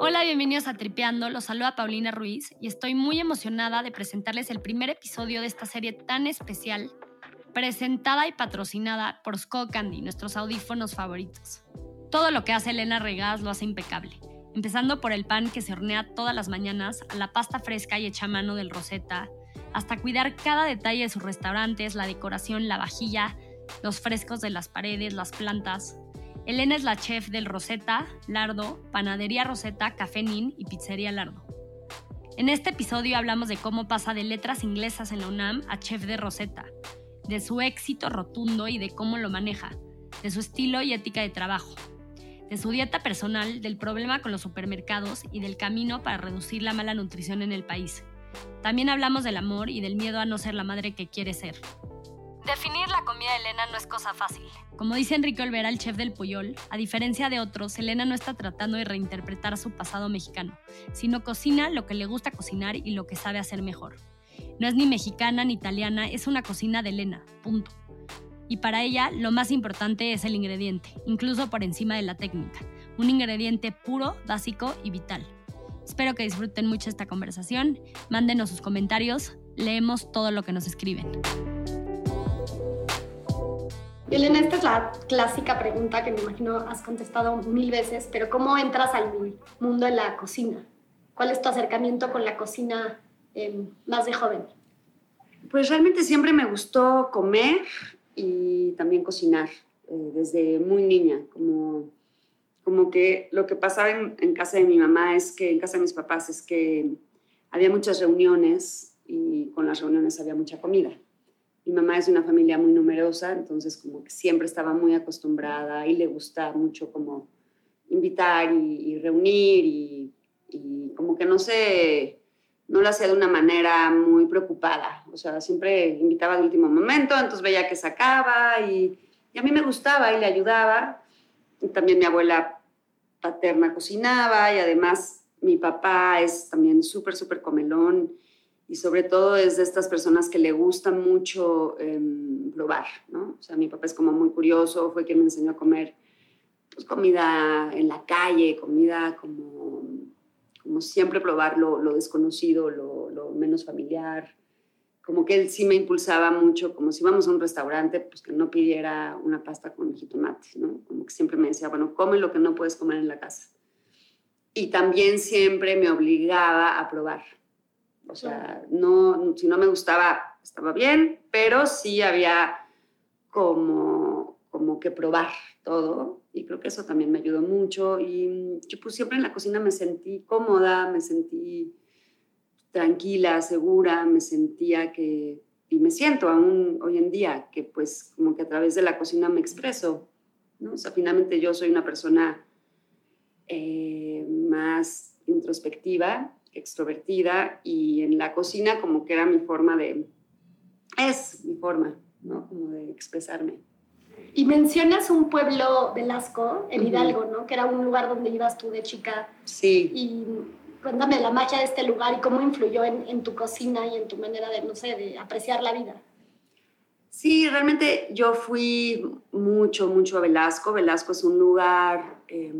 Hola, bienvenidos a Tripeando. Los saluda Paulina Ruiz y estoy muy emocionada de presentarles el primer episodio de esta serie tan especial, presentada y patrocinada por Skull Candy, nuestros audífonos favoritos. Todo lo que hace Elena Regaz lo hace impecable, empezando por el pan que se hornea todas las mañanas, a la pasta fresca y hecha a mano del Rosetta, hasta cuidar cada detalle de sus restaurantes, la decoración, la vajilla, los frescos de las paredes, las plantas. Elena es la chef del Rosetta, Lardo, Panadería Rosetta, Café Nin y Pizzería Lardo. En este episodio hablamos de cómo pasa de letras inglesas en la UNAM a chef de Rosetta, de su éxito rotundo y de cómo lo maneja, de su estilo y ética de trabajo, de su dieta personal, del problema con los supermercados y del camino para reducir la mala nutrición en el país. También hablamos del amor y del miedo a no ser la madre que quiere ser. Definir la comida de Elena no es cosa fácil. Como dice Enrique Olvera, el chef del Puyol, a diferencia de otros, Elena no está tratando de reinterpretar su pasado mexicano, sino cocina lo que le gusta cocinar y lo que sabe hacer mejor. No es ni mexicana ni italiana, es una cocina de Elena, punto. Y para ella lo más importante es el ingrediente, incluso por encima de la técnica. Un ingrediente puro, básico y vital. Espero que disfruten mucho esta conversación. Mándenos sus comentarios. Leemos todo lo que nos escriben. Elena, esta es la clásica pregunta que me imagino has contestado mil veces, pero ¿cómo entras al mundo de la cocina? ¿Cuál es tu acercamiento con la cocina eh, más de joven? Pues realmente siempre me gustó comer y también cocinar eh, desde muy niña, como, como que lo que pasaba en, en, casa de mi mamá es que, en casa de mis papás, es que había muchas reuniones y con las reuniones había mucha comida. Mi mamá es de una familia muy numerosa, entonces como que siempre estaba muy acostumbrada y le gusta mucho como invitar y, reunir y, como que no sé, no lo hacía de una manera muy preocupada, o sea, siempre invitaba de último momento, entonces veía que sacaba y, y a mí me gustaba y le ayudaba. Y también mi abuela paterna cocinaba y además mi papá es también súper, súper comelón y sobre todo es de estas personas que le gusta mucho eh, probar, ¿no? O sea, mi papá es como muy curioso, fue quien me enseñó a comer pues, comida en la calle, comida como, como siempre probar lo, desconocido, lo, lo, menos familiar. Como que él sí me impulsaba mucho, como si íbamos a un restaurante, pues que no pidiera una pasta con jitomate, ¿no? Como que siempre me decía, bueno, come lo que no puedes comer en la casa. Y también siempre me obligaba a probar, o sea, no, si no me gustaba, estaba bien, pero sí había como, como que probar todo. Y creo que eso también me ayudó mucho. Y yo pues siempre en la cocina me sentí cómoda, me sentí tranquila, segura, me sentía que, y me siento aún hoy en día, que pues como que a través de la cocina me expreso. ¿no? O sea, finalmente yo soy una persona eh, más introspectiva extrovertida y en la cocina como que era mi forma de, es mi forma, ¿no? Como de expresarme. Y mencionas un pueblo Velasco, en Hidalgo, ¿no? Que era un lugar donde ibas tú de chica. Sí. Y cuéntame la magia de este lugar y cómo influyó en, en, tu cocina y en tu manera de, no sé, de apreciar la vida. Sí, realmente yo fui mucho, mucho a Velasco. Velasco es un lugar... Eh,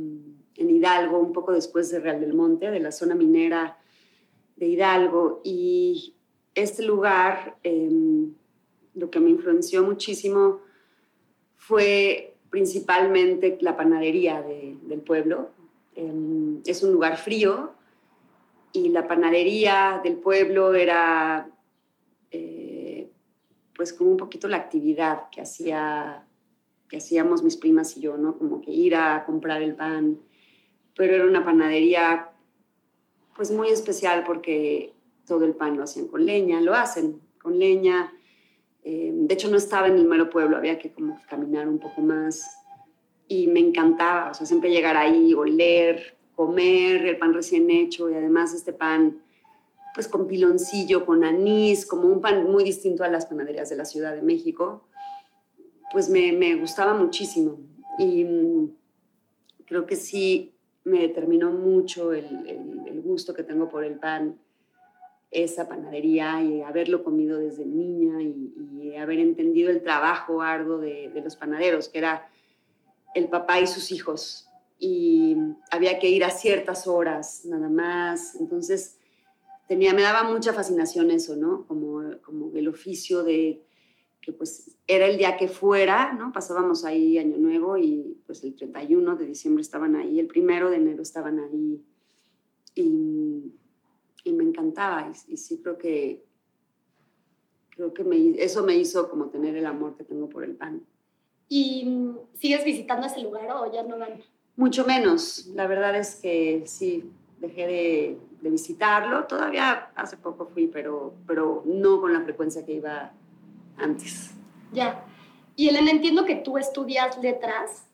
en Hidalgo, un poco después de Real del Monte, de la zona minera de Hidalgo. Y este lugar, eh, lo que me influenció muchísimo fue principalmente la panadería de, del pueblo. Eh, es un lugar frío y la panadería del pueblo era eh, pues como un poquito la actividad que hacía que hacíamos mis primas y yo, ¿no? Como que ir a comprar el pan, pero era una panadería pues muy especial porque todo el pan lo hacían con leña, lo hacen con leña. Eh, de hecho no estaba en el mero pueblo, había que como caminar un poco más y me encantaba, o sea, siempre llegar ahí, oler, comer el pan recién hecho y además este pan pues con piloncillo, con anís, como un pan muy distinto a las panaderías de la Ciudad de México, pues me, me gustaba muchísimo. Y mm, creo que sí, me determinó mucho el, el, gusto que tengo por el pan, esa panadería y haberlo comido desde niña y, y haber entendido el trabajo arduo de, de, los panaderos, que era el papá y sus hijos y había que ir a ciertas horas nada más. Entonces, tenía, me daba mucha fascinación eso, ¿no? Como, como el oficio de que pues era el día que fuera, ¿no? Pasábamos ahí Año Nuevo y pues el 31 de diciembre estaban ahí, el primero de enero estaban ahí y, y me encantaba y, y, sí creo que creo que me, eso me hizo como tener el amor que tengo por el pan. ¿Y sigues visitando ese lugar o ya no van? Mucho menos. La verdad es que sí, dejé de, de, visitarlo. Todavía hace poco fui, pero, pero no con la frecuencia que iba antes. Ya. Y Elena, entiendo que tú estudias letras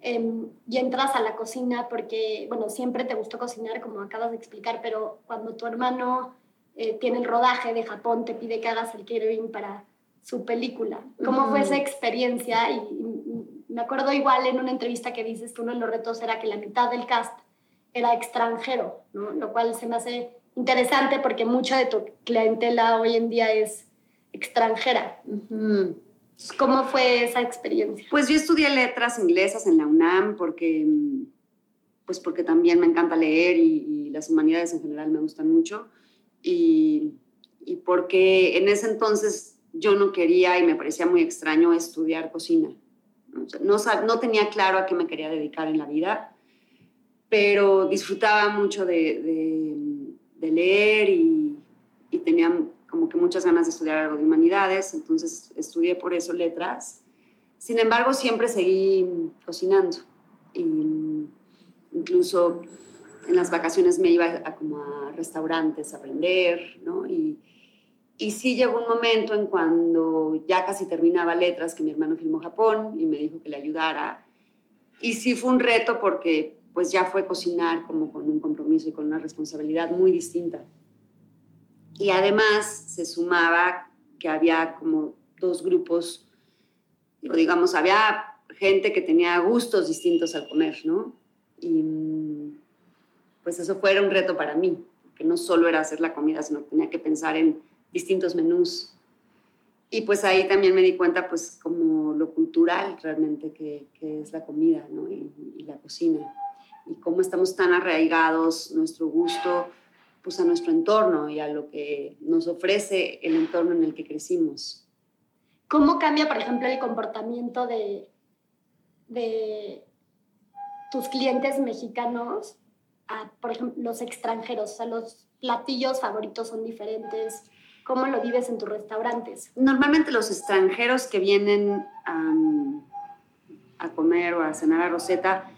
eh, y entras a la cocina porque, bueno, siempre te gustó cocinar, como acabas de explicar, pero cuando tu hermano eh, tiene el rodaje de Japón, te pide que hagas el catering para su película. ¿Cómo fue esa experiencia? Y, me acuerdo igual en una entrevista que dices que uno de los retos era que la mitad del cast era extranjero, ¿no? lo cual se me hace interesante porque mucha de tu clientela hoy en día es extranjera. ¿Cómo fue esa experiencia? Pues yo estudié letras inglesas en la UNAM porque, pues porque también me encanta leer y, las humanidades en general me gustan mucho y, y porque en ese entonces yo no quería y me parecía muy extraño estudiar cocina no, no tenía claro a qué me quería dedicar en la vida, pero disfrutaba mucho de, de, leer y, y, tenía como que muchas ganas de estudiar algo de humanidades, entonces estudié por eso letras. Sin embargo, siempre seguí cocinando. Y incluso en las vacaciones me iba a, como a restaurantes a aprender, ¿no? Y, y sí llegó un momento en cuando ya casi terminaba letras que mi hermano filmó Japón y me dijo que le ayudara. Y sí fue un reto porque pues ya fue cocinar como con un compromiso y con una responsabilidad muy distinta. Y además se sumaba que había como dos grupos, o digamos, había gente que tenía gustos distintos al comer, ¿no? Y pues eso fue un reto para mí, que no solo era hacer la comida, sino que tenía que pensar en distintos menús. Y pues ahí también me di cuenta, pues, como lo cultural realmente que, es la comida ¿no? y, la cocina. Y cómo estamos tan arraigados nuestro gusto pues, a nuestro entorno y a lo que nos ofrece el entorno en el que crecimos. ¿Cómo cambia, por ejemplo, el comportamiento de, de tus clientes mexicanos a, por ejemplo, los extranjeros? O sea, los platillos favoritos son diferentes ¿Cómo lo vives en tus restaurantes? Normalmente los extranjeros que vienen um, a comer o a cenar a Rosetta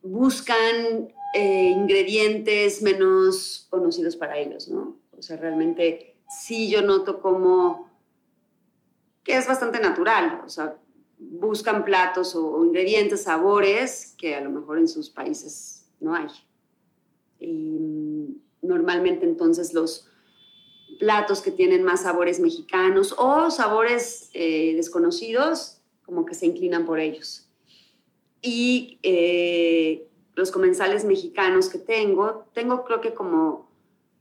buscan eh, ingredientes menos conocidos para ellos, ¿no? O sea, realmente sí yo noto como que es bastante natural, o sea, buscan platos o, o ingredientes, sabores que a lo mejor en sus países no hay. Y mm, normalmente entonces los platos que tienen más sabores mexicanos o sabores eh, desconocidos, como que se inclinan por ellos. Y eh, los comensales mexicanos que tengo, tengo creo que como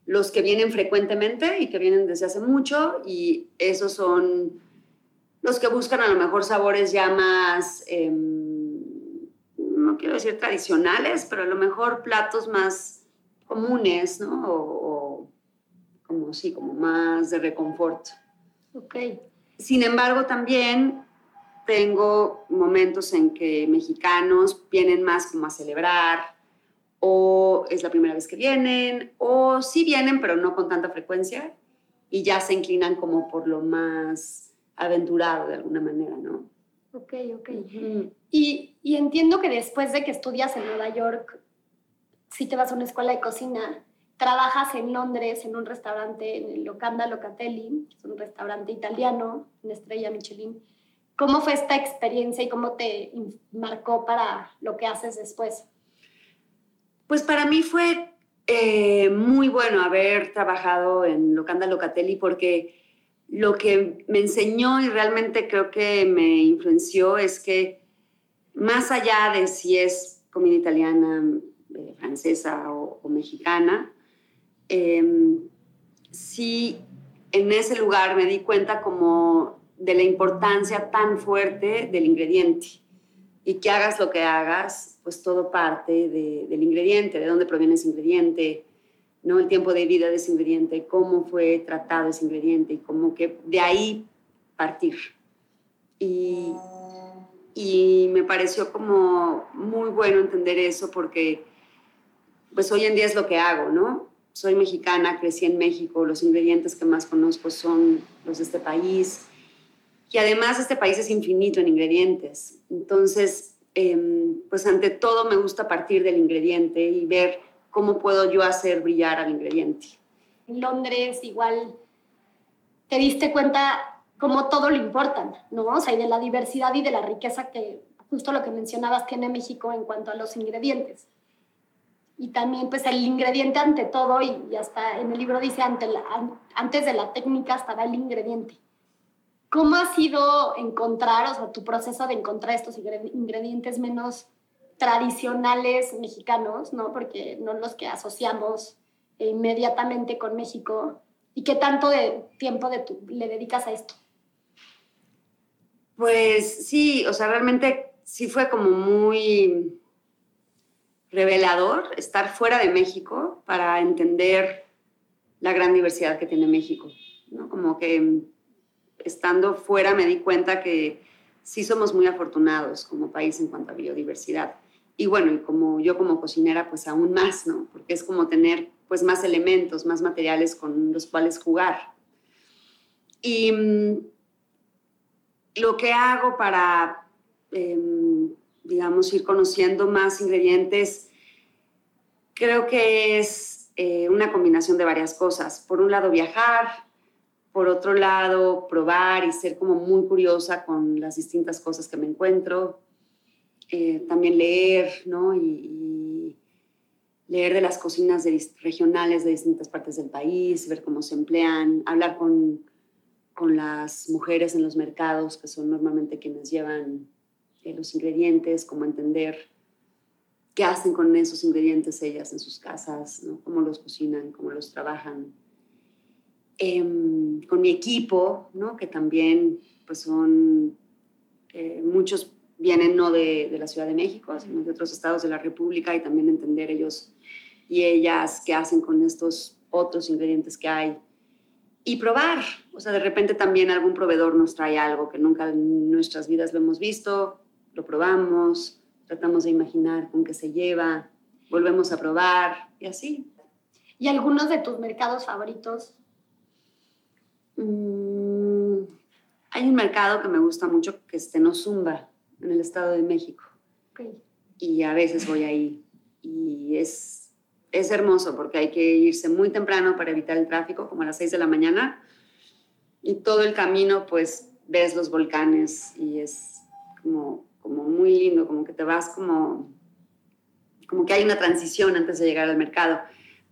los que vienen frecuentemente y que vienen desde hace mucho, y esos son los que buscan a lo mejor sabores ya más, eh, no quiero decir tradicionales, pero a lo mejor platos más comunes, ¿no? O, como sí, como más de reconfort. Ok. Sin embargo, también tengo momentos en que mexicanos vienen más como a celebrar, o es la primera vez que vienen, o sí vienen, pero no con tanta frecuencia, y ya se inclinan como por lo más aventurado de alguna manera, ¿no? Ok, ok. y, y entiendo que después de que estudias en Nueva York, si te vas a una escuela de cocina, trabajas en Londres en un restaurante, en el Locanda Locatelli, que es un restaurante italiano, en Estrella Michelin. ¿Cómo fue esta experiencia y cómo te marcó para lo que haces después? Pues para mí fue eh, muy bueno haber trabajado en Locanda Locatelli porque lo que me enseñó y realmente creo que me influenció es que más allá de si es comida italiana, eh, francesa o, mexicana, eh, sí en ese lugar me di cuenta como de la importancia tan fuerte del ingrediente, y que hagas lo que hagas, pues todo parte del ingrediente, de dónde proviene ese ingrediente, ¿no? el tiempo de vida de ese ingrediente, cómo fue tratado ese ingrediente y cómo que de ahí partir. Y, y me pareció como muy bueno entender eso porque pues hoy en día es lo que hago, ¿no? Soy mexicana, crecí en México, los ingredientes que más conozco son los de este país y además este país es infinito en ingredientes. Entonces, em, pues ante todo me gusta partir del ingrediente y ver cómo puedo yo hacer brillar al ingrediente. En Londres igual te diste cuenta cómo todo lo importan, ¿no? O sea, y de la diversidad y de la riqueza que justo lo que mencionabas tiene México en cuanto a los ingredientes. Y también pues el ingrediente ante todo, y, hasta en el libro dice, ante antes de la técnica estaba el ingrediente. ¿Cómo ha sido encontrar, o sea, tu proceso de encontrar estos ingredientes menos tradicionales mexicanos, ¿no? Porque no los que asociamos inmediatamente con México. ¿Y qué tanto de tiempo le dedicas a esto? Pues sí, o sea, realmente sí fue como muy revelador estar fuera de México para entender la gran diversidad que tiene México, ¿no? Como que estando fuera me di cuenta que sí somos muy afortunados como país en cuanto a biodiversidad. Y bueno, y como yo como cocinera, pues aún más, ¿no? Porque es como tener pues más elementos, más materiales con los cuales jugar. Y mm, lo que hago para, em, digamos, ir conociendo más ingredientes, creo que es eh, una combinación de varias cosas. Por un lado, viajar, por otro lado, probar y ser como muy curiosa con las distintas cosas que me encuentro. Eh, también leer, ¿no? Y, leer de las cocinas regionales de distintas partes del país, ver cómo se emplean, hablar con, con las mujeres en los mercados, que son normalmente quienes llevan eh, los ingredientes, cómo entender qué hacen con esos ingredientes ellas en sus casas, ¿no? cómo los cocinan, cómo los trabajan. Em, con mi equipo, ¿no? que también pues son, eh, muchos vienen no de, de, la Ciudad de México, sino de otros estados de la República y también entender ellos y ellas qué hacen con estos otros ingredientes que hay. Y probar, o sea, de repente también algún proveedor nos trae algo que nunca en nuestras vidas lo hemos visto, lo probamos, tratamos de imaginar con qué se lleva, volvemos a probar y así. ¿Y algunos de tus mercados favoritos Mm, hay un mercado que me gusta mucho que es Tenozumba, en el Estado de México. Y a veces voy ahí. Y es, es hermoso porque hay que irse muy temprano para evitar el tráfico, como a las 6 de la mañana. Y todo el camino, pues, ves los volcanes y es como, como muy lindo, como que te vas como, como que hay una transición antes de llegar al mercado.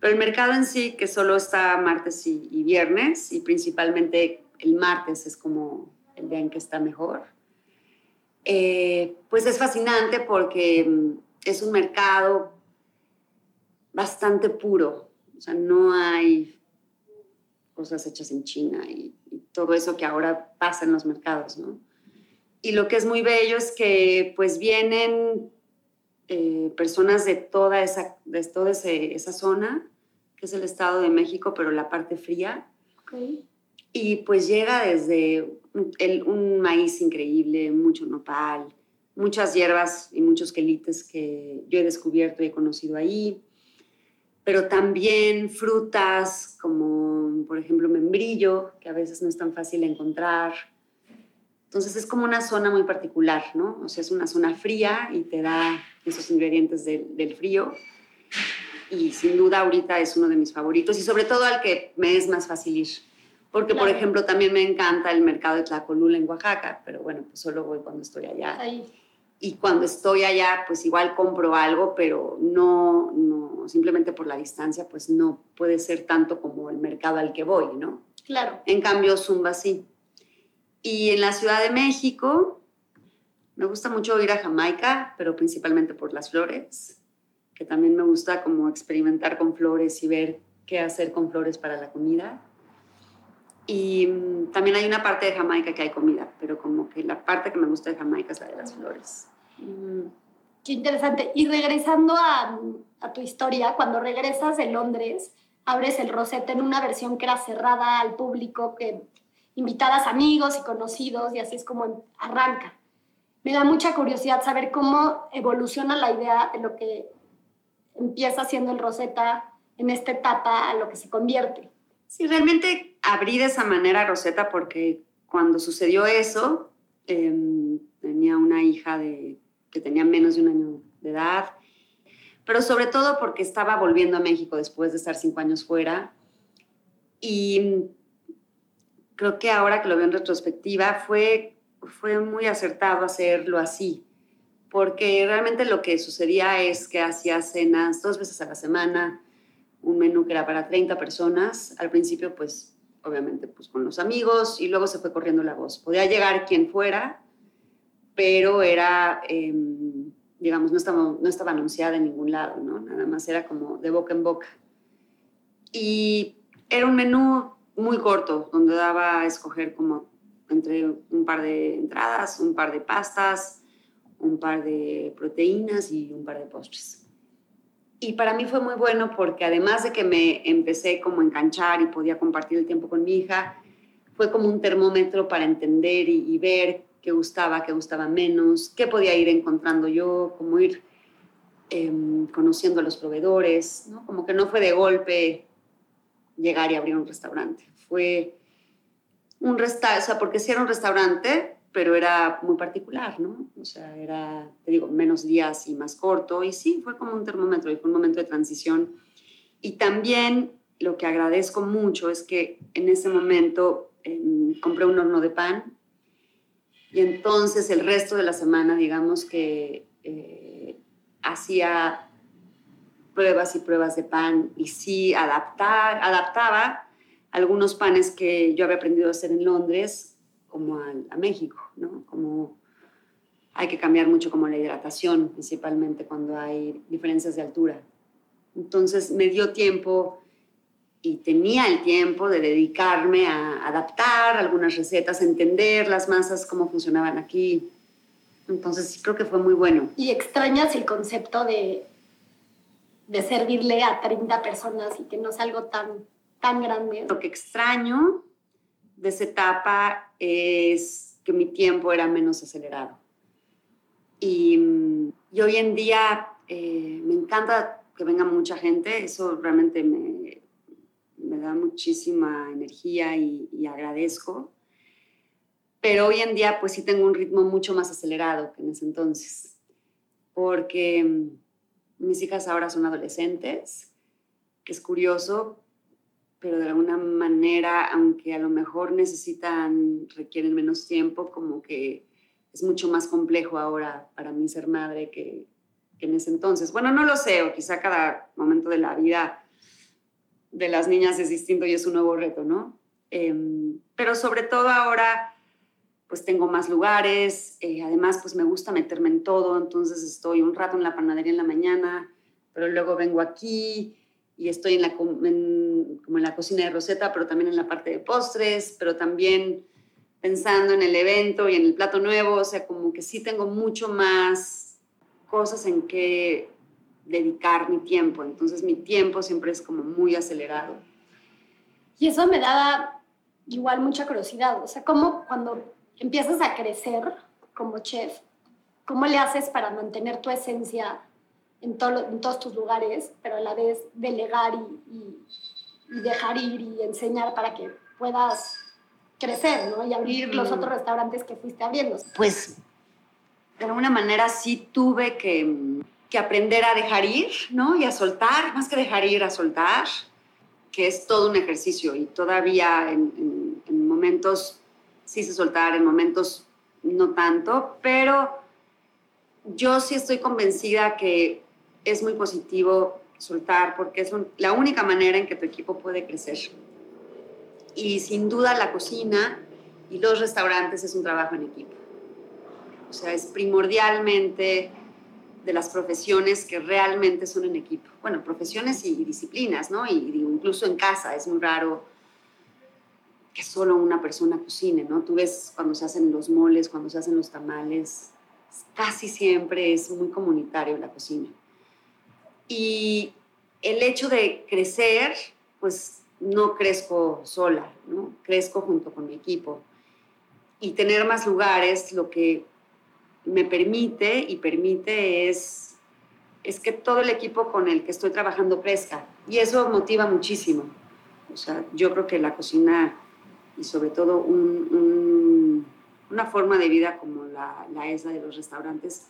Pero el mercado en sí, que solo está martes y, viernes, y principalmente el martes es como el día en que está mejor, eh, pues es fascinante porque mm, es un mercado bastante puro. O sea, no hay cosas hechas en China y, todo eso que ahora pasa en los mercados, ¿no? Y lo que es muy bello es que pues vienen eh, personas de toda esa, de toda esa zona que es el Estado de México, pero la parte fría. Y pues llega desde el, un maíz increíble, mucho nopal, muchas hierbas y muchos quelites que yo he descubierto y he conocido ahí, pero también frutas como por ejemplo membrillo, que a veces no es tan fácil encontrar. Entonces es como una zona muy particular, ¿no? O sea, es una zona fría y te da esos ingredientes del frío y sin duda ahorita es uno de mis favoritos y sobre todo al que me es más fácil ir. Porque, por ejemplo, también me encanta el mercado de Tlacolula en Oaxaca, pero bueno, pues solo voy cuando estoy allá. Y cuando estoy allá, pues igual compro algo, pero no, no, simplemente por la distancia, pues no puede ser tanto como el mercado al que voy, ¿no? Claro. En cambio, Zumba sí. Y en la Ciudad de México, me gusta mucho ir a Jamaica, pero principalmente por las flores que también me gusta como experimentar con flores y ver qué hacer con flores para la comida. Y mm, también hay una parte de Jamaica que hay comida, pero como que la parte que me gusta de Jamaica es la de las flores. Mm, qué interesante. Y regresando a, tu historia, cuando regresas de Londres, abres el Rosetta en una versión que era cerrada al público, que invitadas amigos y conocidos, y así es como arranca. Me da mucha curiosidad saber cómo evoluciona la idea de lo que empieza siendo el Rosetta en esta etapa a lo que se convierte. Sí, realmente abrí de esa manera Rosetta porque cuando sucedió eso, em, tenía una hija de, que tenía menos de un año de edad, pero sobre todo porque estaba volviendo a México después de estar cinco años fuera. Y creo que ahora que lo veo en retrospectiva, fue, fue muy acertado hacerlo así, porque realmente lo que sucedía es que hacía cenas dos veces a la semana, un menú que era para 30 personas. Al principio, pues, obviamente, pues con los amigos y luego se fue corriendo la voz. Podía llegar quien fuera, pero era, em, digamos, no estaba, no estaba anunciada en ningún lado, ¿no? Nada más era como de boca en boca. Y era un menú muy corto, donde daba a escoger como entre un par de entradas, un par de pastas, un par de proteínas y un par de postres. Y para mí fue muy bueno porque además de que me empecé como a enganchar y podía compartir el tiempo con mi hija, fue como un termómetro para entender y, ver qué gustaba, qué gustaba menos, qué podía ir encontrando yo, cómo ir em, conociendo a los proveedores, ¿no? Como que no fue de golpe llegar y abrir un restaurante. Fue un restaurante, o sea, porque si era un restaurante, pero era muy particular, ¿no? O sea, era, te digo, menos días y más corto. Y sí, fue como un termómetro y fue un momento de transición. Y también lo que agradezco mucho es que en ese momento em, compré un horno de pan y entonces el resto de la semana, digamos que eh, hacía pruebas y pruebas de pan y sí adaptar, adaptaba algunos panes que yo había aprendido a hacer en Londres como a, México, ¿no? Como hay que cambiar mucho como la hidratación, principalmente cuando hay diferencias de altura. Entonces me dio tiempo y tenía el tiempo de dedicarme a adaptar algunas recetas, a entender las masas, cómo funcionaban aquí. Entonces creo que fue muy bueno. ¿Y extrañas el concepto de, de servirle a 30 personas y que no es algo tan, tan grande? Lo que extraño de esa etapa es que mi tiempo era menos acelerado. Y, hoy en día eh, me encanta que venga mucha gente, eso realmente me, me da muchísima energía y, y, agradezco. Pero hoy en día pues sí tengo un ritmo mucho más acelerado que en ese entonces, porque mis hijas ahora son adolescentes, que es curioso pero de alguna manera, aunque a lo mejor necesitan, requieren menos tiempo, como que es mucho más complejo ahora para mí ser madre que, en ese entonces. Bueno, no lo sé, o quizá cada momento de la vida de las niñas es distinto y es un nuevo reto, ¿no? Em, pero sobre todo ahora, pues tengo más lugares, eh, además pues me gusta meterme en todo, entonces estoy un rato en la panadería en la mañana, pero luego vengo aquí, y estoy en la, como en la cocina de Rosetta, pero también en la parte de postres, pero también pensando en el evento y en el plato nuevo, o sea, como que sí tengo mucho más cosas en que dedicar mi tiempo, entonces mi tiempo siempre es como muy acelerado. Y eso me da igual mucha curiosidad, o sea, ¿cómo cuando empiezas a crecer como chef, cómo le haces para mantener tu esencia en, en todos tus lugares, pero a la vez delegar y, dejar ir y enseñar para que puedas crecer, ¿no? Y abrir los otros restaurantes que fuiste abriendo. Pues, de alguna manera sí tuve que, que aprender a dejar ir, ¿no? Y a soltar, más que dejar ir, a soltar, que es todo un ejercicio y todavía en, en momentos sí se soltar, en momentos no tanto, pero yo sí estoy convencida que es muy positivo soltar porque es la única manera en que tu equipo puede crecer. Y sin duda la cocina y los restaurantes es un trabajo en equipo. O sea, es primordialmente de las profesiones que realmente son en equipo. Bueno, profesiones y, disciplinas, ¿no? Y incluso en casa es muy raro que solo una persona cocine, ¿no? Tú ves cuando se hacen los moles, cuando se hacen los tamales, casi siempre es muy comunitario la cocina. Y el hecho de crecer, pues no crezco sola, ¿no? Crezco junto con mi equipo. Y tener más lugares lo que me permite y permite es, es que todo el equipo con el que estoy trabajando crezca. Y eso motiva muchísimo. O sea, yo creo que la cocina y sobre todo una forma de vida como la, la es la de los restaurantes,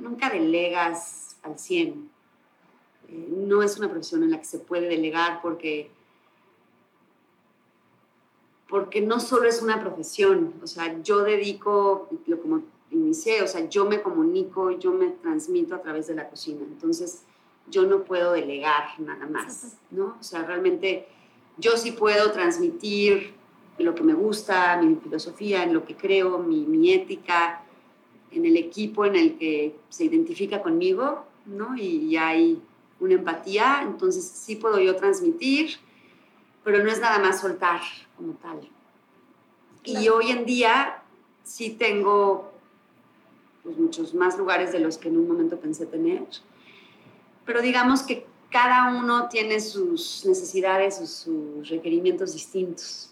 nunca delegas al 100. Eh, no es una profesión en la que se puede delegar porque porque no solo es una profesión, o sea, yo dedico, lo como inicié, o sea, yo me comunico, yo me transmito a través de la cocina, entonces yo no puedo delegar nada más, ¿no? O sea, realmente yo sí puedo transmitir lo que me gusta, mi filosofía, en lo que creo, mi, mi ética, en el equipo en el que se identifica conmigo, ¿no? Y, hay una empatía, entonces sí puedo yo transmitir, pero no es nada más soltar como tal. Y hoy en día sí tengo pues, muchos más lugares de los que en un momento pensé tener, pero digamos que cada uno tiene sus necesidades o sus requerimientos distintos.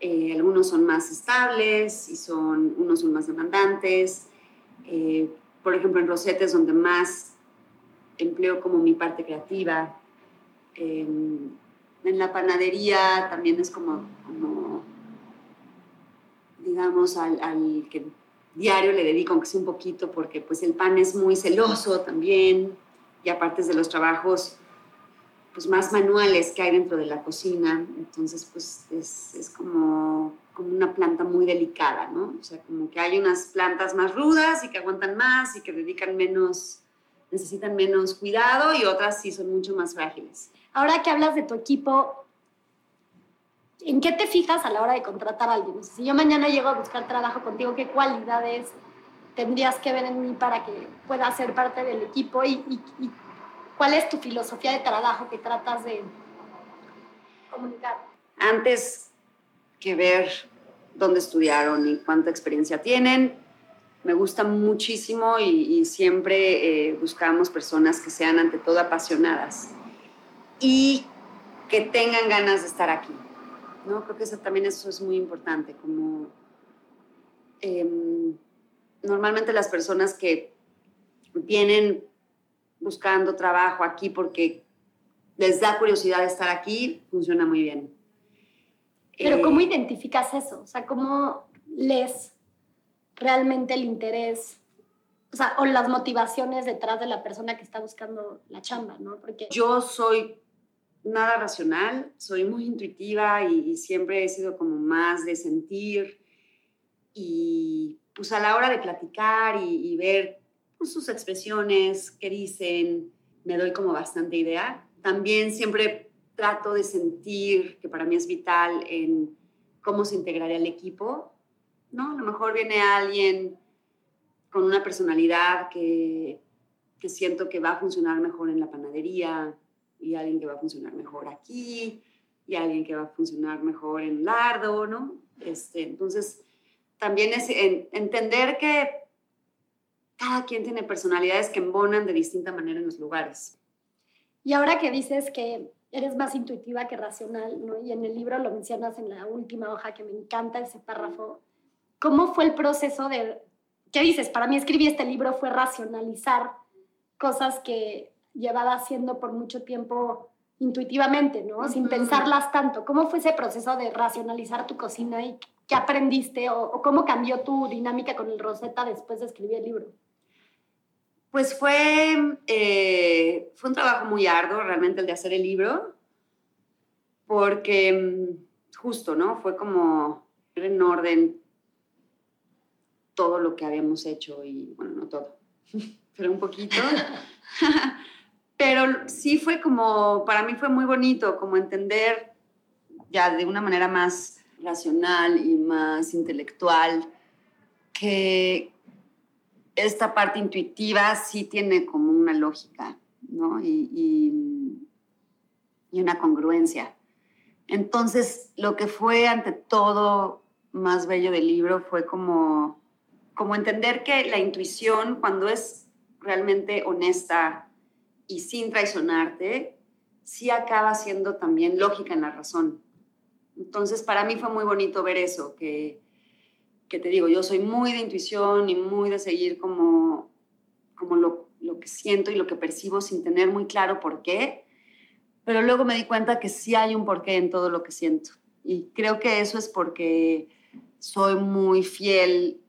Eh, algunos son más estables y son, unos son más demandantes. Eh, por ejemplo, en Rosetes, donde más empleo como mi parte creativa. en la panadería también es como, como digamos, al, al, que diario le dedico, aunque sea un poquito, porque pues el pan es muy celoso también, y aparte de los trabajos pues, más manuales que hay dentro de la cocina. Entonces, pues es, es como, como, una planta muy delicada, ¿no? O sea, como que hay unas plantas más rudas y que aguantan más y que dedican menos, necesitan menos cuidado y otras sí son mucho más frágiles. Ahora que hablas de tu equipo, ¿en qué te fijas a la hora de contratar a alguien? Si yo mañana llego a buscar trabajo contigo, ¿qué cualidades tendrías que ver en mí para que pueda ser parte del equipo y, y ¿Cuál es tu filosofía de trabajo que tratas de comunicar? Antes que ver dónde estudiaron y cuánta experiencia tienen, me gusta muchísimo y, siempre eh, buscamos personas que sean ante todo apasionadas y que tengan ganas de estar aquí. ¿no? Creo que eso, también eso es muy importante, como em, normalmente las personas que vienen buscando trabajo aquí porque les da curiosidad estar aquí, funciona muy bien. Pero ¿cómo eh, identificas eso? O sea, ¿cómo lees realmente el interés? O sea, o las motivaciones detrás de la persona que está buscando la chamba, ¿no? Porque yo soy nada racional, soy muy intuitiva y, siempre he sido como más de sentir y pues a la hora de platicar y, ver sus expresiones, qué dicen, me doy como bastante idea. También siempre trato de sentir, que para mí es vital, en cómo se integraría el equipo, ¿no? A lo mejor viene alguien con una personalidad que, que siento que va a funcionar mejor en la panadería y alguien que va a funcionar mejor aquí y alguien que va a funcionar mejor en Lardo, ¿no? Este, entonces, también es entender que cada quien tiene personalidades que embonan de distinta manera en los lugares. Y ahora que dices que eres más intuitiva que racional, ¿no? Y en el libro lo mencionas en la última hoja, que me encanta ese párrafo. ¿Cómo fue el proceso de, qué dices? Para mí escribir este libro fue racionalizar cosas que llevaba haciendo por mucho tiempo intuitivamente, ¿no? Sin pensarlas tanto. ¿Cómo fue ese proceso de racionalizar tu cocina y qué aprendiste o, o cómo cambió tu dinámica con el Rosetta después de escribir el libro? Pues fue, eh, fue un trabajo muy arduo realmente el de hacer el libro, porque mm, justo, ¿no? Fue como en orden todo lo que habíamos hecho y, bueno, no todo, pero un poquito. pero sí fue como, para mí fue muy bonito, como entender ya de una manera más racional y más intelectual que, esta parte intuitiva sí tiene como una lógica, ¿no? Y, y, una congruencia. Entonces, lo que fue ante todo más bello del libro fue como como entender que la intuición, cuando es realmente honesta y sin traicionarte, sí acaba siendo también lógica en la razón. Entonces, para mí fue muy bonito ver eso, que, que te digo, yo soy muy de intuición y muy de seguir como, como lo, lo que siento y lo que percibo sin tener muy claro por qué, pero luego me di cuenta que sí hay un porqué en todo lo que siento. Y creo que eso es porque soy muy fiel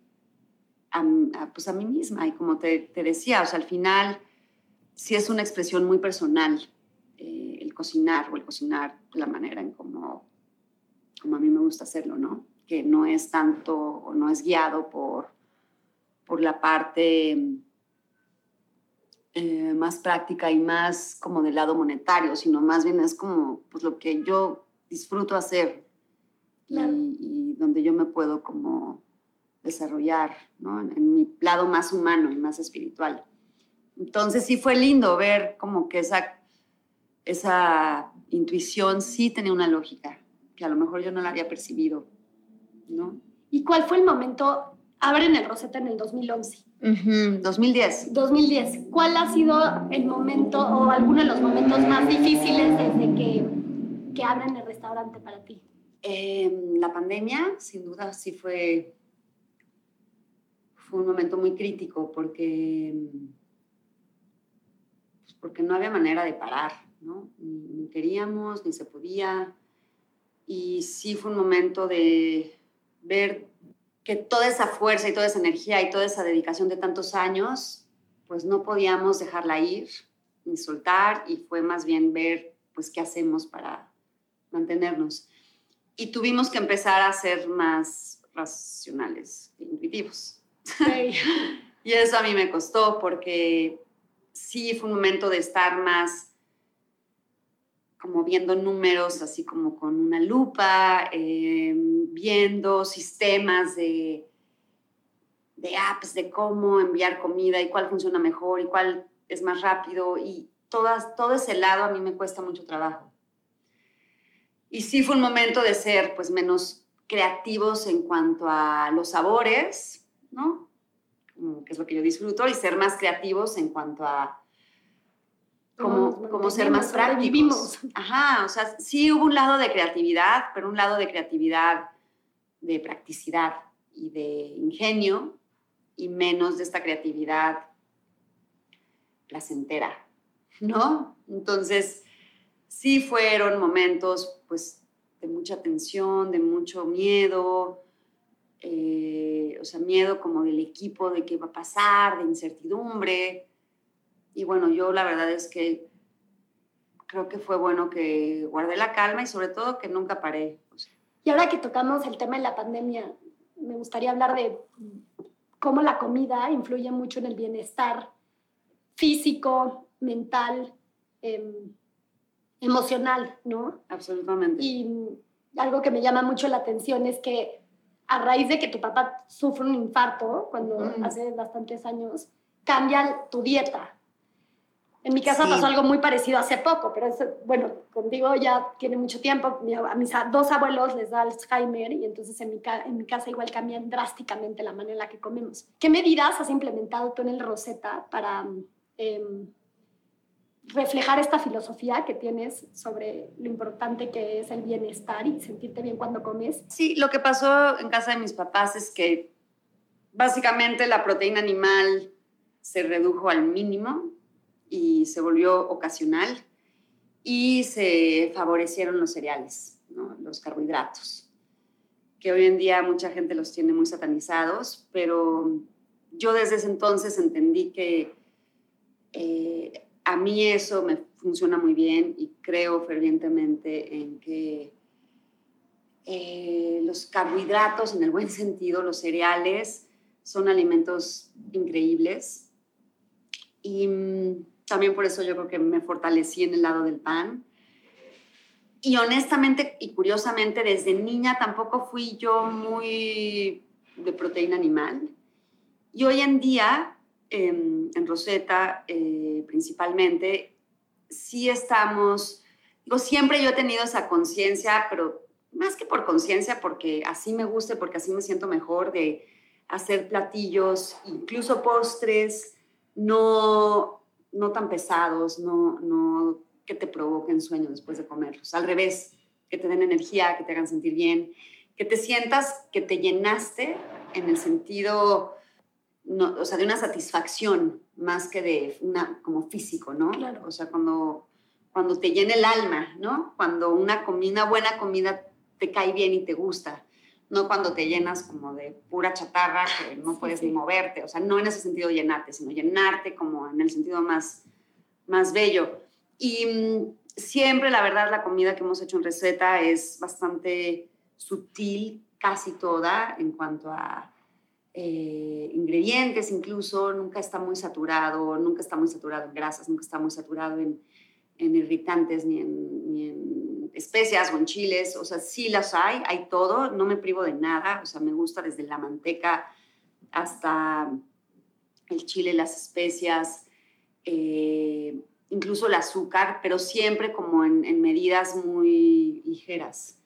a, pues a mí misma. Y como te, te, decía, o sea, al final sí es una expresión muy personal eh, el cocinar o el cocinar la manera en como, como a mí me gusta hacerlo, ¿no? Que no es tanto o no es guiado por, por la parte eh, más práctica y más como del lado monetario, sino más bien es como pues, lo que yo disfruto hacer y, y, donde yo me puedo como desarrollar, ¿no? En, mi lado más humano y más espiritual. Entonces sí fue lindo ver como que esa, esa intuición sí tenía una lógica, que a lo mejor yo no la había percibido, ¿no? ¿Y cuál fue el momento? Abren el Rosetta en el 2011. 2010. 2010. ¿Cuál ha sido el momento o alguno de los momentos más difíciles desde que, que abren el restaurante para ti? Eh, la pandemia, sin duda, sí fue fue un momento muy crítico porque, pues, porque no había manera de parar, ¿no? Ni, queríamos, ni se podía. Y sí fue un momento de ver que toda esa fuerza y toda esa energía y toda esa dedicación de tantos años, pues no podíamos dejarla ir ni soltar y fue más bien ver pues qué hacemos para mantenernos. Y tuvimos que empezar a ser más racionales e y eso a mí me costó porque sí fue un momento de estar más como viendo números, así como con una lupa, em, viendo sistemas de, de apps, de cómo enviar comida y cuál funciona mejor y cuál es más rápido. Y todas, todo ese lado a mí me cuesta mucho trabajo. Y sí fue un momento de ser pues menos creativos en cuanto a los sabores, ¿no? Que es lo que yo disfruto, y ser más creativos en cuanto a cómo, ser más prácticos. Ajá, o sea, sí hubo un lado de creatividad, pero un lado de creatividad, de practicidad y de ingenio, y menos de esta creatividad placentera, ¿no? Entonces, sí fueron momentos, pues, de mucha tensión, de mucho miedo, eh, o sea, miedo como del equipo, de qué va a pasar, de incertidumbre. Y bueno, yo la verdad es que creo que fue bueno que guardé la calma y sobre todo que nunca paré. Y ahora que tocamos el tema de la pandemia, me gustaría hablar de cómo la comida influye mucho en el bienestar físico, mental, em, emocional, ¿no? Absolutamente. Y algo que me llama mucho la atención es que a raíz de que tu papá sufre un infarto, cuando hace bastantes años, cambia tu dieta. En mi casa pasó algo muy parecido hace poco, pero bueno, contigo ya tiene mucho tiempo. A mis dos abuelos les da Alzheimer y entonces en mi, en mi casa igual cambian drásticamente la manera en la que comemos. ¿Qué medidas has implementado tú en el Rosetta para em, reflejar esta filosofía que tienes sobre lo importante que es el bienestar y sentirte bien cuando comes. Sí, lo que pasó en casa de mis papás es que básicamente la proteína animal se redujo al mínimo y se volvió ocasional y se favorecieron los cereales, los carbohidratos, que hoy en día mucha gente los tiene muy satanizados, pero yo desde ese entonces entendí que eh, a mí eso me funciona muy bien y creo fervientemente en que eh, los carbohidratos, en el buen sentido, los cereales, son alimentos increíbles. Y mm, también por eso yo creo que me fortalecí en el lado del pan. Y honestamente y curiosamente, desde niña tampoco fui yo muy de proteína animal. Y hoy en día en, Rosetta eh, principalmente, sí estamos, digo, siempre yo he tenido esa conciencia, pero más que por conciencia, porque así me gusta, porque así me siento mejor de hacer platillos, incluso postres, no, no tan pesados, no, no que te provoquen sueño después de comerlos. Al revés, que te den energía, que te hagan sentir bien, que te sientas que te llenaste en el sentido, no, o sea, de una satisfacción más que de una como físico, ¿no? Claro. O sea, cuando, cuando te llena el alma, ¿no? Cuando una, una buena comida te cae bien y te gusta no cuando te llenas como de pura chatarra que no puedes ni moverte, o sea, no en ese sentido llenarte, sino llenarte como en el sentido más, más bello. Y mm, siempre, la verdad, la comida que hemos hecho en receta es bastante sutil, casi toda, en cuanto a eh, ingredientes incluso, nunca está muy saturado, nunca está muy saturado en grasas, nunca está muy saturado en, en irritantes ni en, ni especias o en chiles, o sea, sí las hay, hay todo, no me privo de nada, o sea, me gusta desde la manteca hasta el chile, las especias, eh, incluso el azúcar, pero siempre como en, en, medidas muy ligeras.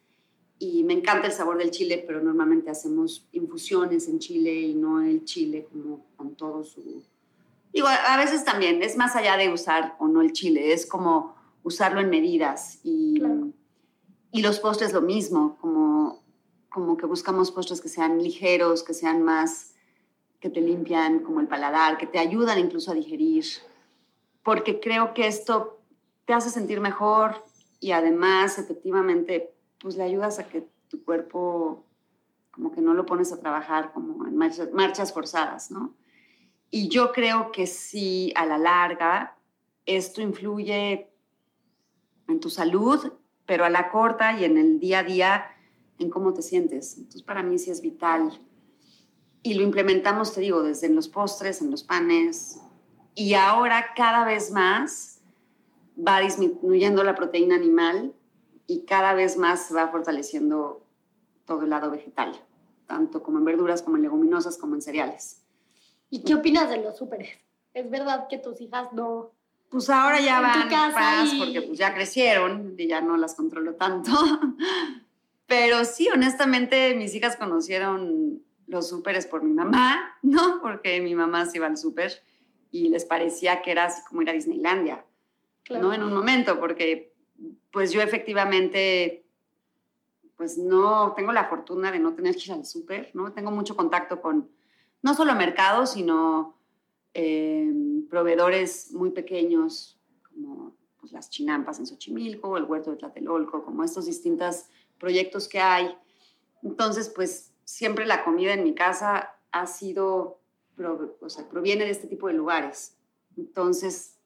Y me encanta el sabor del chile, pero normalmente hacemos infusiones en chile y no el chile como con todo su... Digo, a veces también es más allá de usar o no el chile, es como usarlo en medidas y, claro. y los postres lo mismo, como, como que buscamos postres que sean ligeros, que sean más, que te limpian como el paladar, que te ayudan incluso a digerir, porque creo que esto te hace sentir mejor y además efectivamente pues le ayudas a que tu cuerpo como que no lo pones a trabajar como en marchas, marchas forzadas, ¿no? Y yo creo que sí, a la larga, esto influye en tu salud, pero a la corta y en el día a día en cómo te sientes. Entonces, para mí sí es vital. Y lo implementamos, te digo, desde en los postres, en los panes. Y ahora cada vez más va disminuyendo la proteína animal y cada vez más se va fortaleciendo todo el lado vegetal, tanto como en verduras, como en leguminosas, como en cereales. ¿Y qué opinas de los súperes? ¿Es verdad que tus hijas no pues ahora ya van paz y... porque pues ya crecieron y ya no las controlo tanto. Pero sí, honestamente, mis hijas conocieron los súperes por mi mamá, ¿no? Porque mi mamá se iba al súper y les parecía que era así como ir a Disneylandia, claro. ¿no? En un momento, porque pues yo efectivamente, pues no, tengo la fortuna de no tener que ir al súper, ¿no? Tengo mucho contacto con, no solo mercados, sino eh, proveedores muy pequeños, como pues, las chinampas en Xochimilco, el huerto de Tlatelolco, como estos distintos proyectos que hay. Entonces, pues siempre la comida en mi casa ha sido, o sea, proviene de este tipo de lugares. Entonces,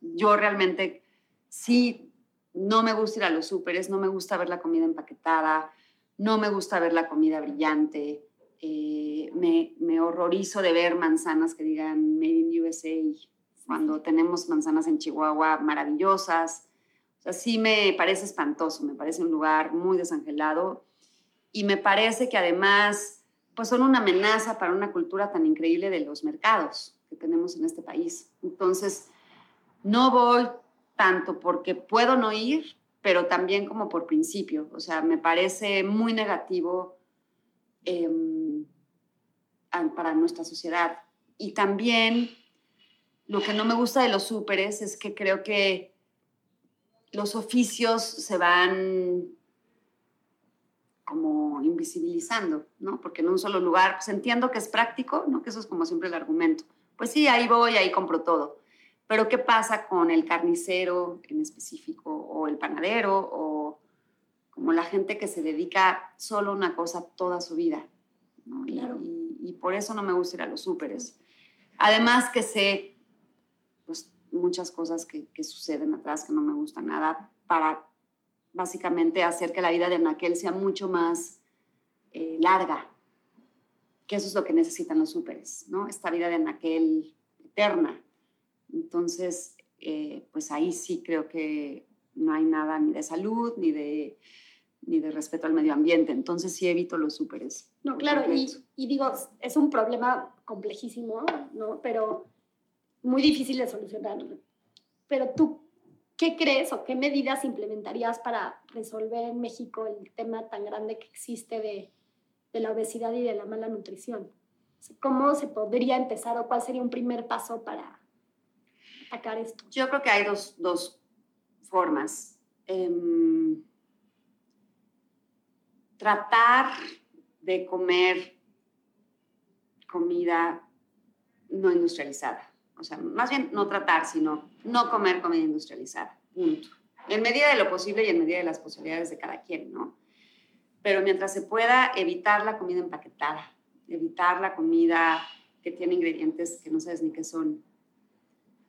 yo realmente sí, no me gusta ir a los súperes, no me gusta ver la comida empaquetada, no me gusta ver la comida brillante, eh, me, me, horrorizo de ver manzanas que digan Made in USA cuando tenemos manzanas en Chihuahua maravillosas. O sea, sí me parece espantoso, me parece un lugar muy desangelado y me parece que además pues son una amenaza para una cultura tan increíble de los mercados que tenemos en este país. Entonces, no voy tanto porque puedo no ir, pero también como por principio. O sea, me parece muy negativo eh, para nuestra sociedad. Y también lo que no me gusta de los súperes es que creo que los oficios se van como invisibilizando, ¿no? Porque en un solo lugar, pues entiendo que es práctico, ¿no? Que eso es como siempre el argumento. Pues sí, ahí voy, ahí compro todo. Pero ¿qué pasa con el carnicero en específico o el panadero o como la gente que se dedica solo a una cosa toda su vida? ¿no? Claro. Y, y por eso no me gusta ir a los súperes. Además que sé pues, muchas cosas que, que, suceden atrás que no me gustan nada para básicamente hacer que la vida de Anaquel sea mucho más eh, larga, que eso es lo que necesitan los súperes, ¿no? Esta vida de Anaquel eterna. Entonces, eh, pues ahí sí creo que no hay nada ni de salud, ni de ni de respeto al medio ambiente. Entonces sí evito los súperes. No, claro, y, y, digo, es un problema complejísimo, ¿no? Pero muy difícil de solucionar. Pero tú, ¿qué crees o qué medidas implementarías para resolver en México el tema tan grande que existe de, de la obesidad y de la mala nutrición? ¿Cómo se podría empezar o cuál sería un primer paso para atacar esto? Yo creo que hay dos, dos formas. Em, tratar de comer comida no industrializada. O sea, más bien no tratar, sino no comer comida industrializada. Punto. En medida de lo posible y en medida de las posibilidades de cada quien, ¿no? Pero mientras se pueda evitar la comida empaquetada, evitar la comida que tiene ingredientes que no sabes ni qué son.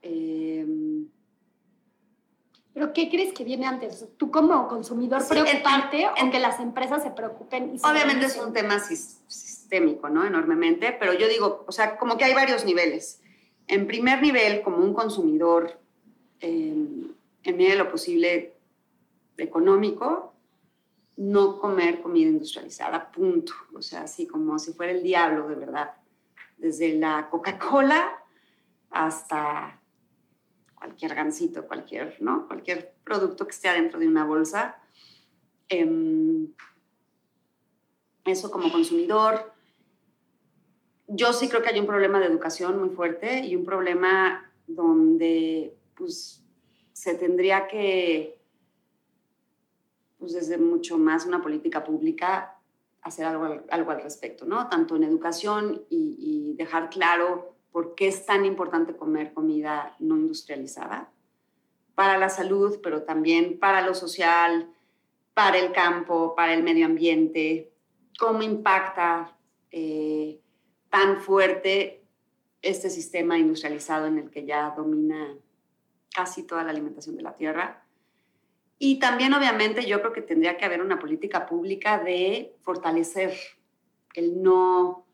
Em, ¿Pero qué crees que viene antes? ¿Tú como consumidor preocuparte en, o que las empresas se preocupen? Y obviamente es un tema sistémico, ¿no? Enormemente, pero yo digo, o sea, como que hay varios niveles. En primer nivel, como un consumidor, em, en medida de lo posible económico, no comer comida industrializada, punto. O sea, así como si fuera el diablo, de verdad. Desde la Coca-Cola hasta cualquier gansito, cualquier, ¿no? Cualquier producto que esté adentro de una bolsa. Em, eso como consumidor. Yo sí creo que hay un problema de educación muy fuerte y un problema donde pues, se tendría que pues desde mucho más una política pública hacer algo, algo al respecto, ¿no? Tanto en educación y, y, dejar claro por qué es tan importante comer comida no industrializada para la salud, pero también para lo social, para el campo, para el medio ambiente, cómo impacta eh, tan fuerte este sistema industrializado en el que ya domina casi toda la alimentación de la tierra. Y también, obviamente, yo creo que tendría que haber una política pública de fortalecer el no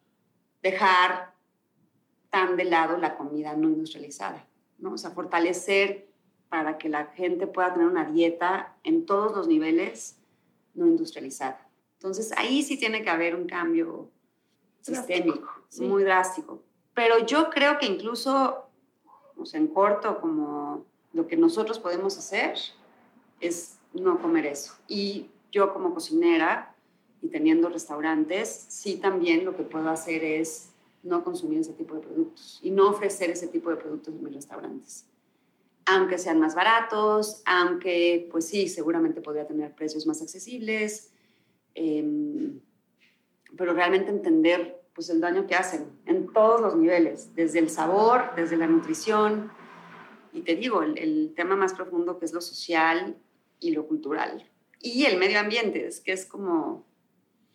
dejar tan de lado la comida no industrializada, ¿no? O sea, fortalecer para que la gente pueda tener una dieta en todos los niveles no industrializada. Entonces, ahí sí tiene que haber un cambio sistémico, muy drástico. Pero yo creo que incluso, o sea, en corto, como lo que nosotros podemos hacer, es no comer eso. Y yo como cocinera y teniendo restaurantes, sí también lo que puedo hacer es no consumir ese tipo de productos y no ofrecer ese tipo de productos en mis restaurantes. Aunque sean más baratos, aunque pues sí, seguramente podría tener precios más accesibles, em, pero realmente entender pues el daño que hacen en todos los niveles, desde el sabor, desde la nutrición, y te digo, el, el tema más profundo que es lo social y lo cultural. Y el medio ambiente, es que es como...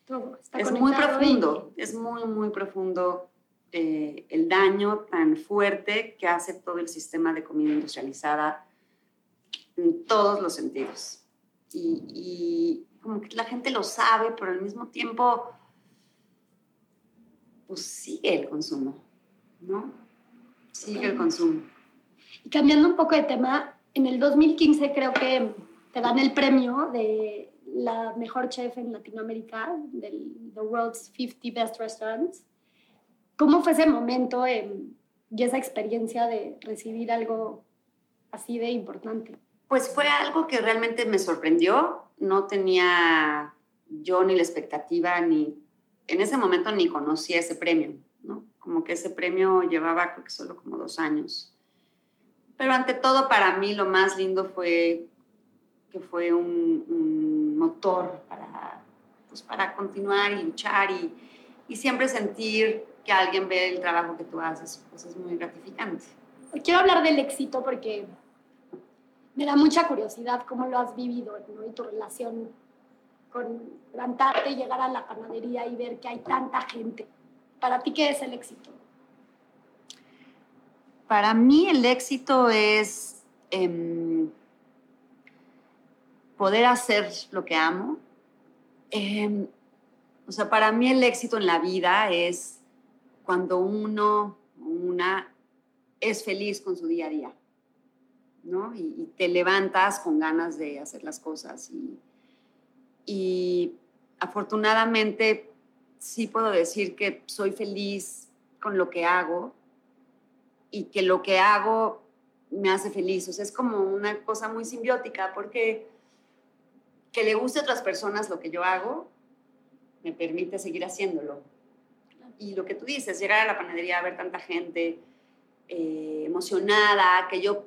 Todo es muy profundo, es muy, muy profundo eh, el daño tan fuerte que hace todo el sistema de comida industrializada en todos los sentidos. Y, y como que la gente lo sabe, pero al mismo tiempo, pues sigue el consumo, ¿no? Sigue el consumo. Y cambiando un poco de tema, en el 2015 creo que te dan el premio de la mejor chef en Latinoamérica, del The World's 50 Best Restaurants. ¿Cómo fue ese momento y esa experiencia de recibir algo así de importante? Pues fue algo que realmente me sorprendió. No tenía yo ni la expectativa, ni en ese momento ni conocía ese premio, ¿no? Como que ese premio llevaba creo que solo como dos años. Pero ante todo para mí lo más lindo fue que fue un, motor para, pues, para continuar y luchar y, y, siempre sentir que alguien ve el trabajo que tú haces, pues es muy gratificante. Quiero hablar del éxito porque me da mucha curiosidad cómo lo has vivido ¿no? y tu relación con levantarte, llegar a la panadería y ver que hay tanta gente. ¿Para ti qué es el éxito? Para mí el éxito es... Em, poder hacer lo que amo. Em, o sea, para mí el éxito en la vida es cuando uno una es feliz con su día a día, ¿no? Y, te levantas con ganas de hacer las cosas. Y, y afortunadamente sí puedo decir que soy feliz con lo que hago y que lo que hago me hace feliz. O sea, es como una cosa muy simbiótica porque que le guste a otras personas lo que yo hago, me permite seguir haciéndolo. Y lo que tú dices, llegar a la panadería a ver tanta gente eh, emocionada, que yo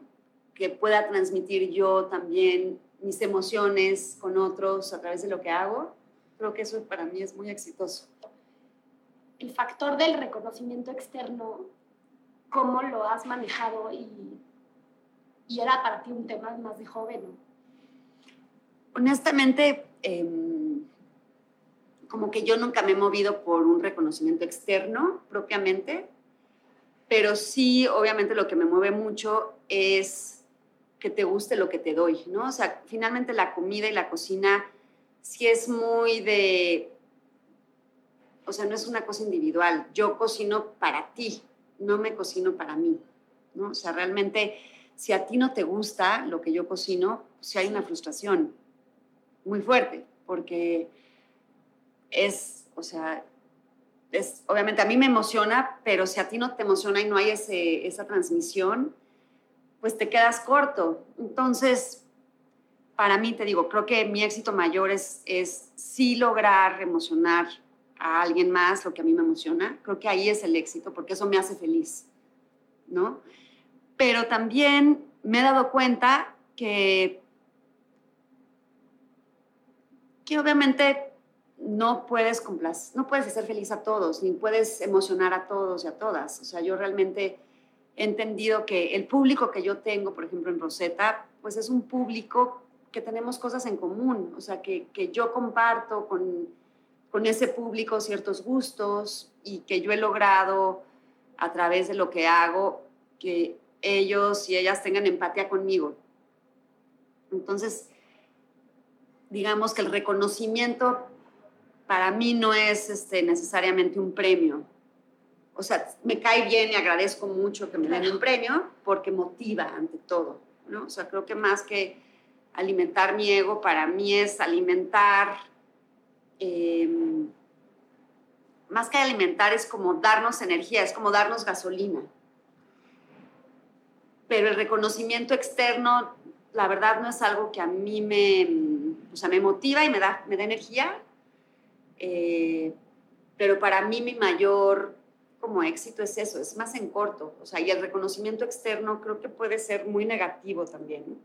que pueda transmitir yo también mis emociones con otros a través de lo que hago, creo que eso para mí es muy exitoso. El factor del reconocimiento externo, ¿cómo lo has manejado y, y era para ti un tema más de joven? Honestamente, em, como que yo nunca me he movido por un reconocimiento externo propiamente, pero sí, obviamente lo que me mueve mucho es que te guste lo que te doy, ¿no? O sea, finalmente la comida y la cocina sí es muy de, o sea, no es una cosa individual, yo cocino para ti, no me cocino para mí, ¿no? O sea, realmente, si a ti no te gusta lo que yo cocino, si hay una frustración muy fuerte, porque es, o sea, es, obviamente a mí me emociona, pero si a ti no te emociona y no hay ese, esa transmisión, pues te quedas corto. Entonces, para mí, te digo, creo que mi éxito mayor es, es sí lograr emocionar a alguien más lo que a mí me emociona. Creo que ahí es el éxito, porque eso me hace feliz, ¿no? Pero también me he dado cuenta que, que obviamente no puedes no puedes hacer feliz a todos, ni puedes emocionar a todos y a todas. O sea, yo realmente he entendido que el público que yo tengo, por ejemplo, en Rosetta, pues es un público que tenemos cosas en común, o sea, que, que yo comparto con, con ese público ciertos gustos y que yo he logrado a través de lo que hago que ellos y ellas tengan empatía conmigo. Entonces, digamos que el reconocimiento para mí no es este, necesariamente un premio. O sea, me cae bien y agradezco mucho que me den un premio porque motiva ante todo, ¿no? O sea, creo que más que alimentar mi ego, para mí es alimentar, em, más que alimentar es como darnos energía, es como darnos gasolina. Pero el reconocimiento externo, la verdad, no es algo que a mí me, o sea, me motiva y me da, me da energía, eh, pero para mí mi mayor como éxito es eso, es más en corto. O sea, y el reconocimiento externo creo que puede ser muy negativo también.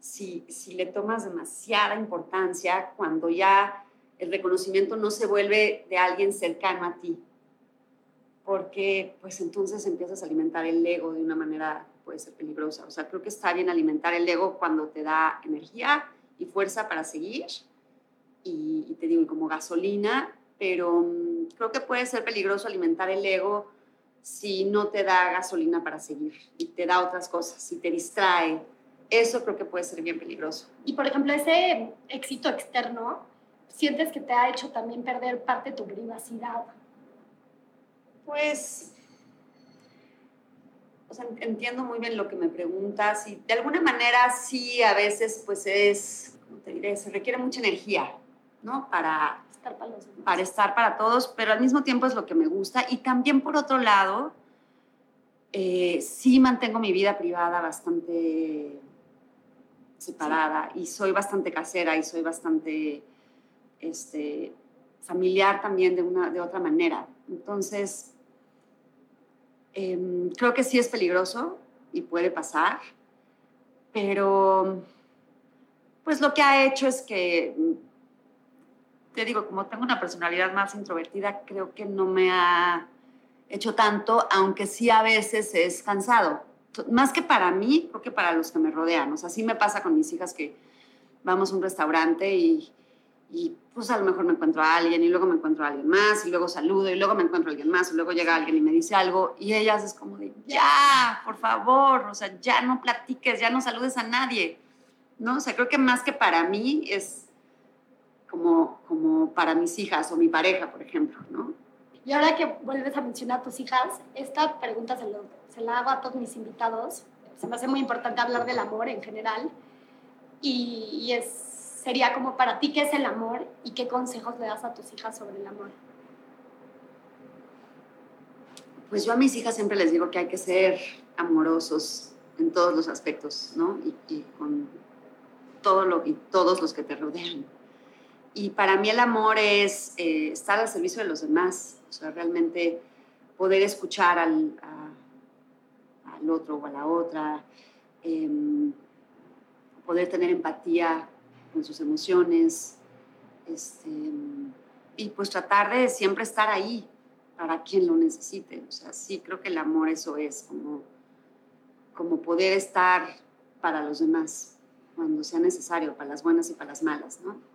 Si, si le tomas demasiada importancia cuando ya el reconocimiento no se vuelve de alguien cercano a ti. Porque pues entonces empiezas a alimentar el ego de una manera puede ser peligrosa. O sea, creo que está bien alimentar el ego cuando te da energía y fuerza para seguir y, te digo, como gasolina, pero mm, creo que puede ser peligroso alimentar el ego si no te da gasolina para seguir y te da otras cosas, si te distrae. Eso creo que puede ser bien peligroso. Y por ejemplo, ese éxito externo, ¿sientes que te ha hecho también perder parte de tu privacidad? Pues, o sea, entiendo muy bien lo que me preguntas y de alguna manera sí, a veces pues es, ¿cómo te diré? Se requiere mucha energía ¿no? Para estar para, para estar para todos, pero al mismo tiempo es lo que me gusta. Y también por otro lado, eh, sí mantengo mi vida privada bastante separada y soy bastante casera y soy bastante este, familiar también de, una, de otra manera. Entonces, em, creo que sí es peligroso y puede pasar, pero pues lo que ha hecho es que te digo, como tengo una personalidad más introvertida, creo que no me ha hecho tanto, aunque sí a veces es cansado. Más que para mí, creo que para los que me rodean. O sea, sí me pasa con mis hijas que vamos a un restaurante y, y pues a lo mejor me encuentro a alguien y luego me encuentro a alguien más y luego saludo y luego me encuentro a alguien más y luego llega alguien y me dice algo y ellas es como de, ya, por favor, o sea, ya no platiques, ya no saludes a nadie, ¿no? O sea, creo que más que para mí es como, como para mis hijas o mi pareja, por ejemplo, ¿no? Y ahora que vuelves a mencionar a tus hijas, esta pregunta se, lo, se la hago a todos mis invitados. Se me hace muy importante hablar del amor en general. Y, y es, sería como para ti, ¿qué es el amor? ¿Y qué consejos le das a tus hijas sobre el amor? Pues yo a mis hijas siempre les digo que hay que ser amorosos en todos los aspectos, ¿no? Y, y con todo lo, y todos los que te rodean Y para mí el amor es eh, estar al servicio de los demás, o sea, realmente poder escuchar al, al otro o a la otra, em, poder tener empatía con sus emociones, este, y pues tratar de siempre estar ahí para quien lo necesite. O sea, sí creo que el amor eso es, como, como poder estar para los demás cuando sea necesario, para las buenas y para las malas, ¿no?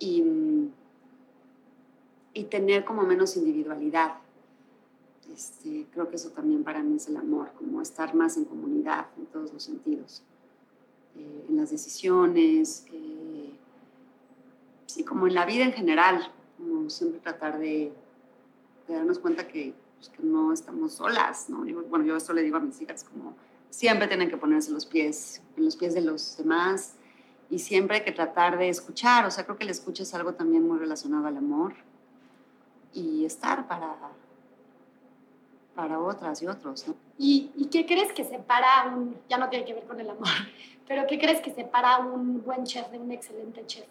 Y, y tener como menos individualidad. Este, creo que eso también para mí es el amor, como estar más en comunidad en todos los sentidos, eh, en las decisiones, eh, sí, como en la vida en general, como siempre tratar de, darnos cuenta que, pues, que, no estamos solas, ¿no? bueno, yo esto le digo a mis hijas, como siempre tienen que ponerse los pies, en los pies de los demás y siempre hay que tratar de escuchar, o sea, creo que el escucha es algo también muy relacionado al amor y estar para, para otras y otros, ¿no? ¿Y, ¿Y, qué crees que separa un, ya no tiene que ver con el amor, pero qué crees que separa un buen chef de un excelente chef?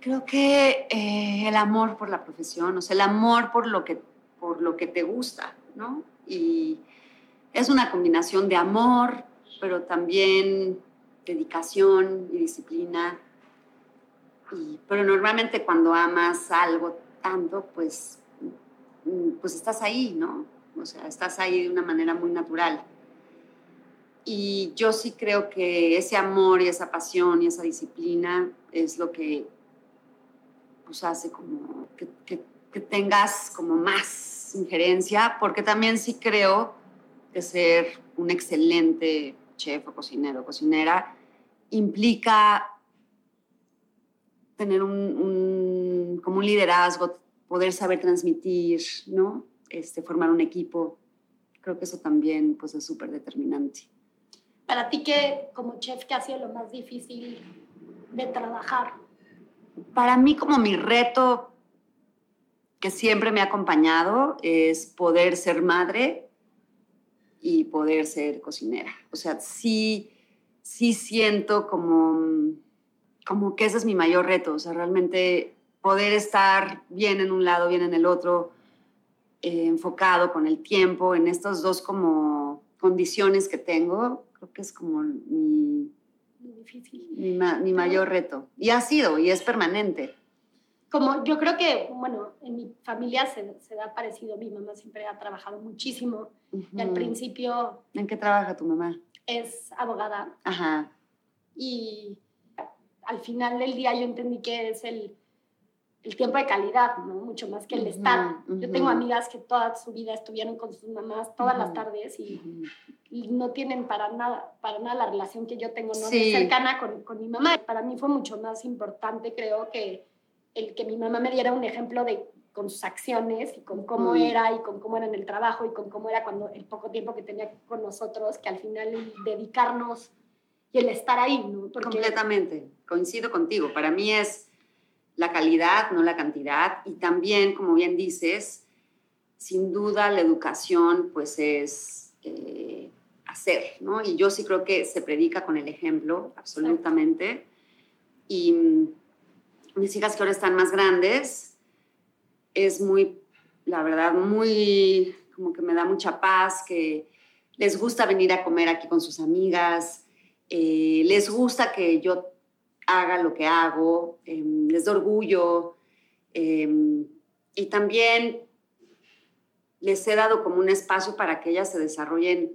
Creo que eh, el amor por la profesión, o sea, el amor por lo que, por lo que te gusta, ¿no? Y es una combinación de amor, pero también dedicación y disciplina. Y, pero normalmente cuando amas algo tanto, pues, mm, pues estás ahí, ¿no? O sea, estás ahí de una manera muy natural. Y yo sí creo que ese amor y esa pasión y esa disciplina es lo que pues hace como que, que, tengas como más injerencia, porque también sí creo que ser un excelente chef o cocinero o cocinera implica tener un, como un liderazgo, poder saber transmitir, ¿no? Este, formar un equipo. Creo que eso también pues, es súper determinante. Para ti, ¿qué, como chef, qué ha sido lo más difícil de trabajar? para mí como mi reto que siempre me ha acompañado es poder ser madre y poder ser cocinera. O sea, sí, sí siento como, como que ese es mi mayor reto. O sea, realmente poder estar bien en un lado, bien en el otro, eh, enfocado con el tiempo, en estas dos como condiciones que tengo, creo que es como mi. Mi, mayor reto. Y ha sido, y es permanente. Como yo creo que, bueno, en mi familia se, se da parecido. Mi mamá siempre ha trabajado muchísimo. Y al principio... ¿En qué trabaja tu mamá? Es abogada. Ajá. Y al final del día yo entendí que es el, el tiempo de calidad, ¿no? Mucho más que el estar. Yo tengo amigas que toda su vida estuvieron con sus mamás todas las tardes y, y, no tienen para nada, para nada la relación que yo tengo, ¿no? cercana con, con, mi mamá. Para mí fue mucho más importante, creo, que el que mi mamá me diera un ejemplo de con sus acciones y con cómo era y con cómo era en el trabajo y con cómo era cuando el poco tiempo que tenía con nosotros, que al final dedicarnos y el estar ahí, ¿no? Completamente, coincido contigo. Para mí es la calidad, no la cantidad. Y también, como bien dices, sin duda la educación pues es eh, hacer, ¿no? Y yo sí creo que se predica con el ejemplo, absolutamente. Y mis hijas que ahora están más grandes, es muy, la verdad, muy, como que me da mucha paz, que les gusta venir a comer aquí con sus amigas, eh, les gusta que yo haga lo que hago, em, les da orgullo em, y también les he dado como un espacio para que ellas se desarrollen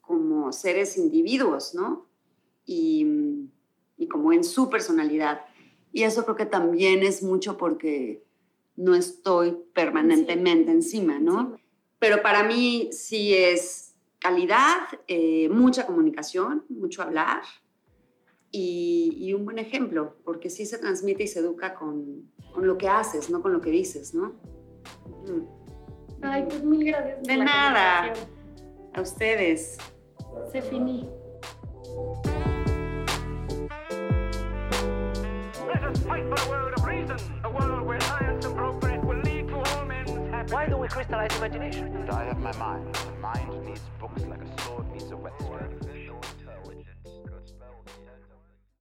como seres individuos, ¿no? Y, y como en su personalidad. Y eso creo que también es mucho porque no estoy permanentemente encima, ¿no? Pero para mí sí es calidad, eh, mucha comunicación, mucho hablar, y, un buen ejemplo, porque sí se transmite y se educa con, con lo que haces, no con lo que dices, ¿no? Ay, pues mil gracias. De nada. A ustedes. Se finí. us fight for a world of reason, a world where science and progress will lead to all men's happiness. Why do we crystallize imagination? I have my mind. The mind needs books like a sword needs a whetstone.